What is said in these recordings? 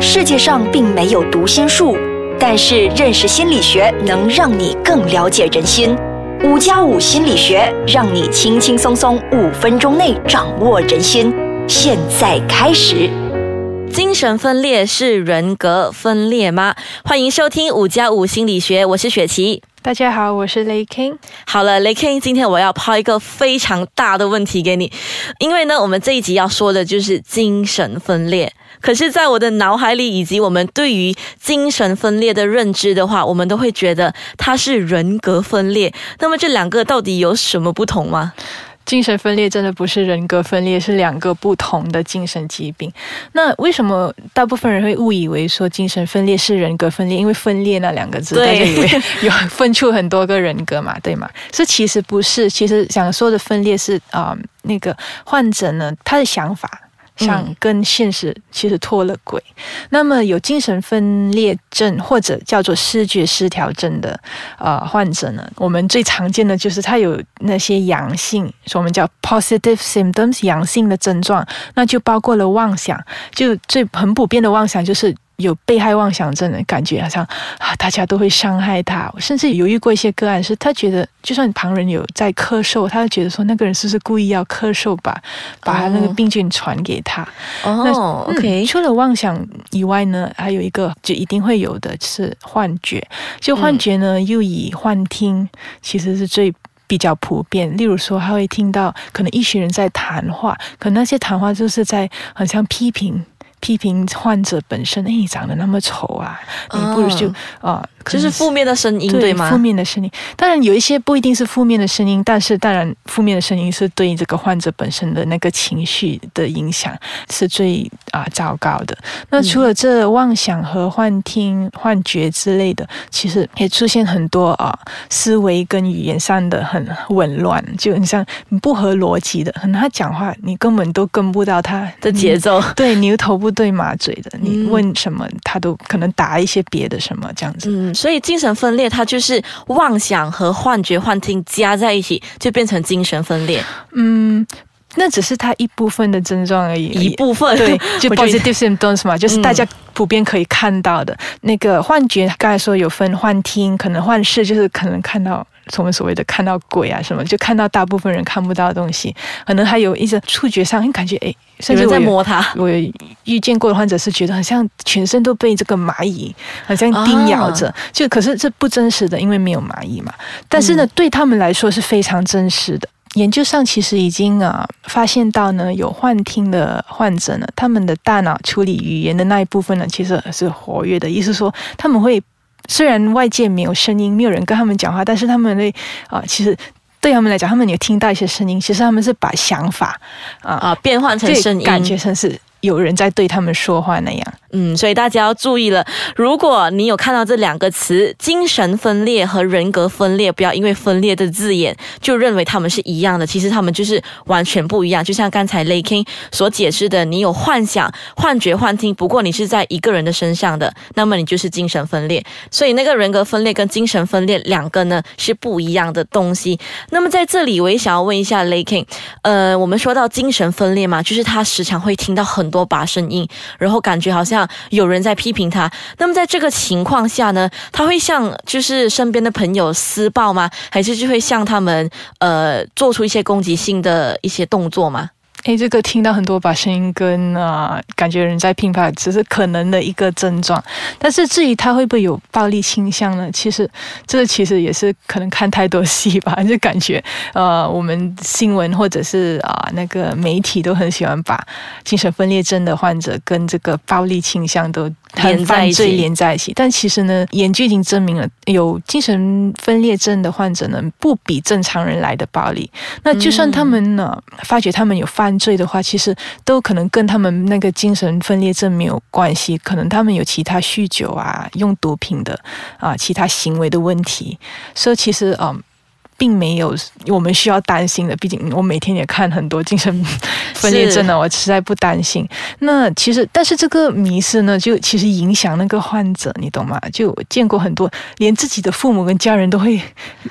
世界上并没有读心术，但是认识心理学能让你更了解人心。五加五心理学让你轻轻松松五分钟内掌握人心。现在开始。精神分裂是人格分裂吗？欢迎收听五加五心理学，我是雪琪。大家好，我是雷 king。好了，雷 king，今天我要抛一个非常大的问题给你，因为呢，我们这一集要说的就是精神分裂。可是，在我的脑海里，以及我们对于精神分裂的认知的话，我们都会觉得它是人格分裂。那么，这两个到底有什么不同吗？精神分裂真的不是人格分裂，是两个不同的精神疾病。那为什么大部分人会误以为说精神分裂是人格分裂？因为“分裂”那两个字，大家以为有分出很多个人格嘛，对吗？这其实不是，其实想说的分裂是啊，那个患者呢，他的想法。想跟现实其实脱了轨，那么有精神分裂症或者叫做视觉失调症的呃患者呢，我们最常见的就是他有那些阳性，所以我们叫 positive symptoms 阳性的症状，那就包括了妄想，就最很普遍的妄想就是。有被害妄想症的感觉，好像啊，大家都会伤害他。甚至有遇过一些个案，是他觉得，就算旁人有在咳嗽，他就觉得说那个人是不是故意要咳嗽，把把他那个病菌传给他。哦，OK。除了妄想以外呢，还有一个就一定会有的是幻觉。就幻觉呢，又以幻听，其实是最比较普遍。例如说，他会听到可能一群人在谈话，可能那些谈话就是在很像批评。批评患者本身，哎，你长得那么丑啊，你不如就啊。就是负面的声音，对吗？负面的声音，当然有一些不一定是负面的声音，但是当然负面的声音是对这个患者本身的那个情绪的影响是最啊糟糕的。那除了这妄想和幻听、幻觉之类的，其实也出现很多啊思维跟语言上的很紊乱，就很像不合逻辑的，可能他讲话你根本都跟不到他的节奏，对牛头不对马嘴的，你问什么他都可能答一些别的什么这样子。所以精神分裂，它就是妄想和幻觉、幻听加在一起，就变成精神分裂。嗯，那只是它一部分的症状而已，一部分。对，就 positive symptoms 嘛，就是大家普遍可以看到的那个幻觉。刚才说有分幻听，可能幻视，就是可能看到。我们所谓的看到鬼啊什么，就看到大部分人看不到的东西，可能还有一些触觉上，感觉哎，甚至在摸它。我遇见过的患者是觉得好像全身都被这个蚂蚁好像叮咬着，就可是这不真实的，因为没有蚂蚁嘛。但是呢，对他们来说是非常真实的。研究上其实已经啊发现到呢，有幻听的患者呢，他们的大脑处理语言的那一部分呢，其实是活跃的，意思说他们会。虽然外界没有声音，没有人跟他们讲话，但是他们的啊，其实对他们来讲，他们有听到一些声音。其实他们是把想法啊啊变换成声音，感觉成是。有人在对他们说话那样，嗯，所以大家要注意了。如果你有看到这两个词“精神分裂”和“人格分裂”，不要因为“分裂”的字眼就认为他们是一样的。其实他们就是完全不一样。就像刚才雷 king 所解释的，你有幻想、幻觉、幻听，不过你是在一个人的身上的，那么你就是精神分裂。所以那个人格分裂跟精神分裂两个呢是不一样的东西。那么在这里，我也想要问一下雷 king，呃，我们说到精神分裂嘛，就是他时常会听到很。多把声音，然后感觉好像有人在批评他。那么在这个情况下呢，他会向就是身边的朋友施暴吗？还是就会向他们呃做出一些攻击性的一些动作吗？哎，这个听到很多把声音跟啊，感觉人在乒乓，只是可能的一个症状。但是至于他会不会有暴力倾向呢？其实这其实也是可能看太多戏吧，就感觉呃，我们新闻或者是啊那个媒体都很喜欢把精神分裂症的患者跟这个暴力倾向都。连在一起，连在一起。但其实呢，研究已经证明了，有精神分裂症的患者呢，不比正常人来的暴力。那就算他们呢，发觉他们有犯罪的话，其实都可能跟他们那个精神分裂症没有关系。可能他们有其他酗酒啊、用毒品的啊、其他行为的问题。所以其实啊。并没有我们需要担心的。毕竟我每天也看很多精神分裂症呢，我实在不担心。那其实，但是这个迷失呢，就其实影响那个患者，你懂吗？就见过很多，连自己的父母跟家人都会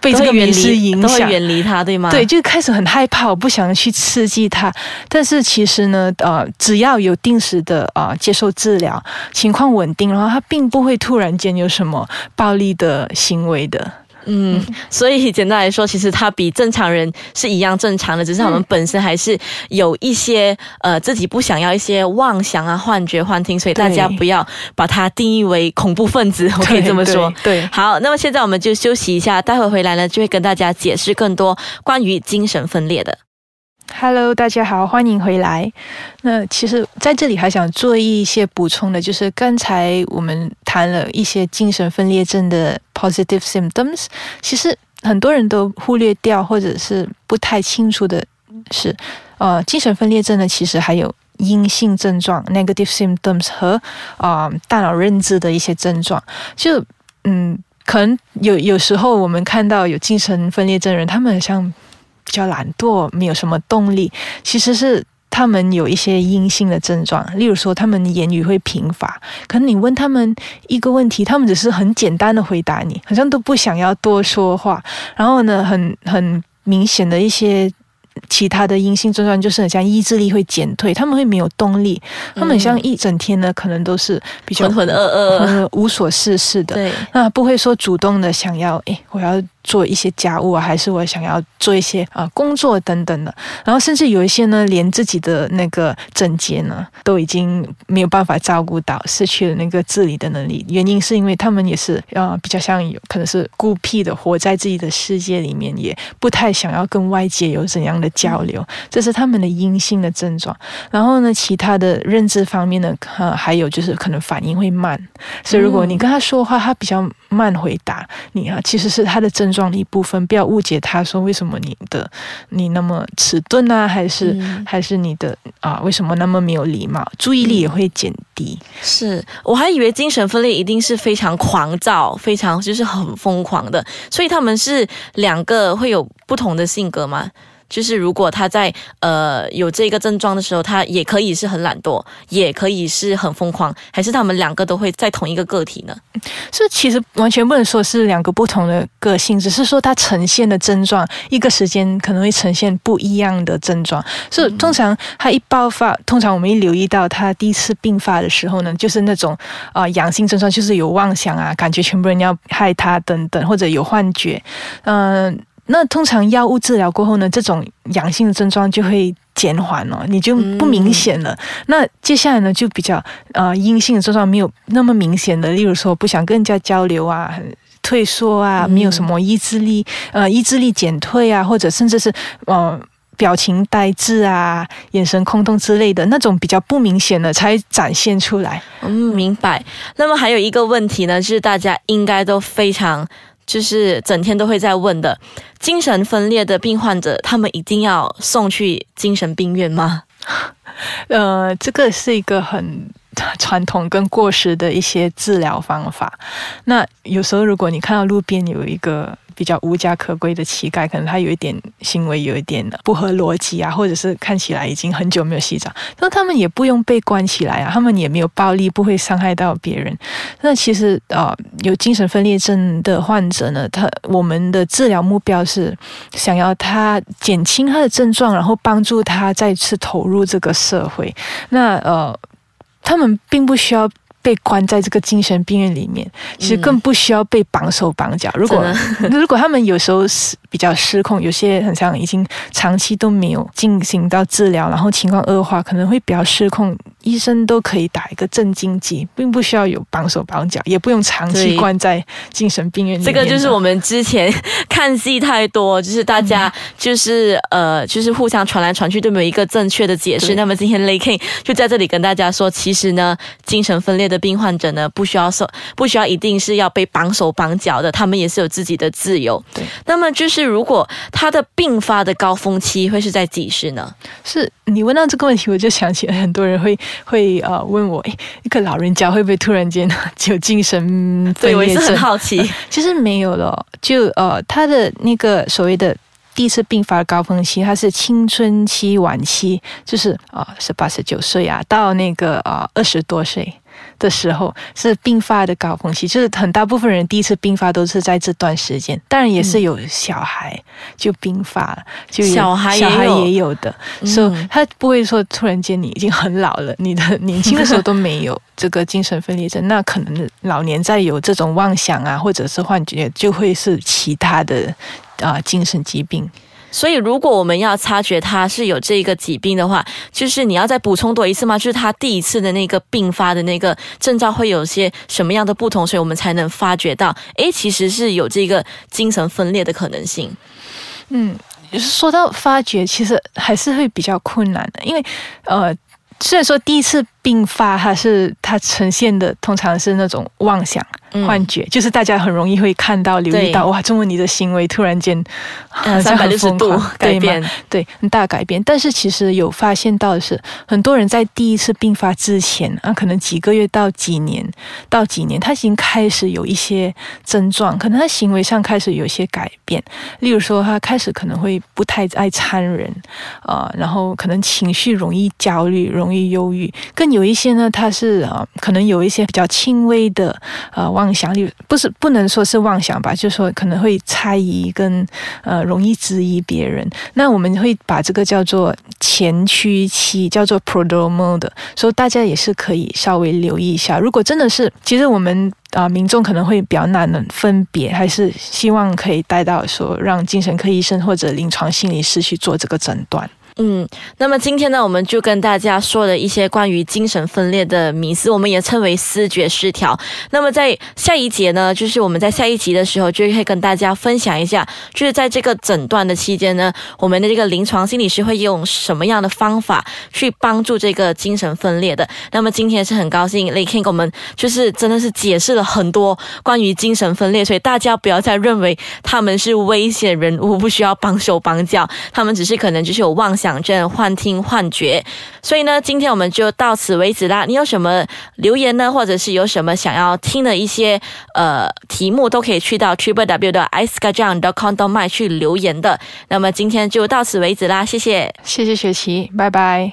被这个迷失影响，远离他，对吗？对，就开始很害怕，我不想去刺激他。但是其实呢，呃，只要有定时的啊接受治疗，情况稳定，然后他并不会突然间有什么暴力的行为的。嗯，所以简单来说，其实他比正常人是一样正常的，只是他们本身还是有一些呃自己不想要一些妄想啊、幻觉、幻听，所以大家不要把它定义为恐怖分子，我可以这么说。对，好，那么现在我们就休息一下，待会回来呢就会跟大家解释更多关于精神分裂的。Hello，大家好，欢迎回来。那其实在这里还想做一些补充的，就是刚才我们谈了一些精神分裂症的 positive symptoms，其实很多人都忽略掉或者是不太清楚的是，呃，精神分裂症呢其实还有阴性症状 negative symptoms 和啊大脑认知的一些症状。就嗯，可能有有时候我们看到有精神分裂症人，他们好像。比较懒惰，没有什么动力，其实是他们有一些阴性的症状，例如说他们言语会贫乏，可能你问他们一个问题，他们只是很简单的回答你，好像都不想要多说话，然后呢，很很明显的一些。其他的阴性症状就是很像意志力会减退，他们会没有动力，他们像一整天呢，可能都是比较浑浑噩噩、无所事事的。对，那不会说主动的想要，哎，我要做一些家务啊，还是我想要做一些啊工作等等的。然后甚至有一些呢，连自己的那个整洁呢，都已经没有办法照顾到，失去了那个自理的能力。原因是因为他们也是啊，比较像有可能是孤僻的，活在自己的世界里面，也不太想要跟外界有怎样的。交流，这是他们的阴性的症状。然后呢，其他的认知方面呢，呃，还有就是可能反应会慢。所以如果你跟他说话，他比较慢回答你啊，其实是他的症状的一部分。不要误解他说为什么你的你那么迟钝啊，还是还是你的啊，为什么那么没有礼貌？注意力也会减低。是我还以为精神分裂一定是非常狂躁，非常就是很疯狂的，所以他们是两个会有不同的性格吗？就是如果他在呃有这个症状的时候，他也可以是很懒惰，也可以是很疯狂，还是他们两个都会在同一个个体呢？是其实完全不能说是两个不同的个性，只是说它呈现的症状一个时间可能会呈现不一样的症状。是通常他一爆发，通常我们一留意到他第一次病发的时候呢，就是那种啊阳性症状，就是有妄想啊，感觉全部人要害他等等，或者有幻觉，嗯。那通常药物治疗过后呢，这种阳性的症状就会减缓了，你就不明显了。那接下来呢，就比较呃阴性的症状没有那么明显的，例如说不想跟人家交流啊，退缩啊，没有什么意志力，呃意志力减退啊，或者甚至是呃表情呆滞啊，眼神空洞之类的那种比较不明显的才展现出来。嗯，明白。那么还有一个问题呢，就是大家应该都非常。就是整天都会在问的，精神分裂的病患者，他们一定要送去精神病院吗？呃，这个是一个很传统跟过时的一些治疗方法。那有时候如果你看到路边有一个。比较无家可归的乞丐，可能他有一点行为有一点不合逻辑啊，或者是看起来已经很久没有洗澡，那他们也不用被关起来啊，他们也没有暴力，不会伤害到别人。那其实啊，有精神分裂症的患者呢，他我们的治疗目标是想要他减轻他的症状，然后帮助他再次投入这个社会。那呃，他们并不需要。被关在这个精神病院里面，其实更不需要被绑手绑脚。如果 如果他们有时候是比较失控，有些很像已经长期都没有进行到治疗，然后情况恶化，可能会比较失控。医生都可以打一个镇静剂，并不需要有绑手绑脚，也不用长期关在精神病院里这个就是我们之前看戏太多，就是大家就是呃，就是互相传来传去都没有一个正确的解释。那么今天 Lay King 就在这里跟大家说，其实呢，精神分裂的。的病患者呢，不需要受，不需要一定是要被绑手绑脚的，他们也是有自己的自由。对。那么就是如果他的病发的高峰期会是在几时呢？是你问到这个问题，我就想起了很多人会会呃问我，诶，一个老人家会不会突然间就精神？对，我也是很好奇。其实没有了，就呃他的那个所谓的。第一次病发的高峰期，它是青春期晚期，就是啊十八十九岁啊，到那个啊二十多岁的时候是病发的高峰期，就是很大部分人第一次病发都是在这段时间，当然也是有小孩就病发了，就小孩小孩也有的，所以他不会说突然间你已经很老了，你的年轻的时候都没有这个精神分裂症，那可能老年再有这种妄想啊，或者是幻觉，就会是其他的。啊，精神疾病。所以，如果我们要察觉他是有这个疾病的话，就是你要再补充多一次吗？就是他第一次的那个并发的那个征兆会有些什么样的不同，所以我们才能发觉到，哎，其实是有这个精神分裂的可能性。嗯，说到发觉，其实还是会比较困难的，因为呃，虽然说第一次并发，它是它呈现的通常是那种妄想。幻觉就是大家很容易会看到、留意到，哇，中文你的行为突然间 三百六十度 改变，对，很大改变。但是其实有发现到的是，很多人在第一次病发之前啊，可能几个月到几年到几年，他已经开始有一些症状，可能他行为上开始有一些改变。例如说，他开始可能会不太爱参人啊，然后可能情绪容易焦虑、容易忧郁。更有一些呢，他是啊，可能有一些比较轻微的呃。妄想力不是不能说是妄想吧，就说可能会猜疑跟呃容易质疑别人。那我们会把这个叫做前驱期，叫做 prodromal 的，所以大家也是可以稍微留意一下。如果真的是，其实我们啊民众可能会比较难能分别，还是希望可以带到说让精神科医生或者临床心理师去做这个诊断。嗯，那么今天呢，我们就跟大家说了一些关于精神分裂的迷思，我们也称为思觉失调。那么在下一节呢，就是我们在下一集的时候，就会跟大家分享一下，就是在这个诊断的期间呢，我们的这个临床心理师会用什么样的方法去帮助这个精神分裂的。那么今天是很高兴雷 King 给我们就是真的是解释了很多关于精神分裂，所以大家不要再认为他们是危险人物，不需要帮手帮脚，他们只是可能就是有妄想。讲症、幻听、幻觉，所以呢，今天我们就到此为止啦。你有什么留言呢，或者是有什么想要听的一些呃题目，都可以去到 triple w 的 i s k a j a n g c o m d m 去留言的。那么今天就到此为止啦，谢谢，谢谢雪琪，拜拜。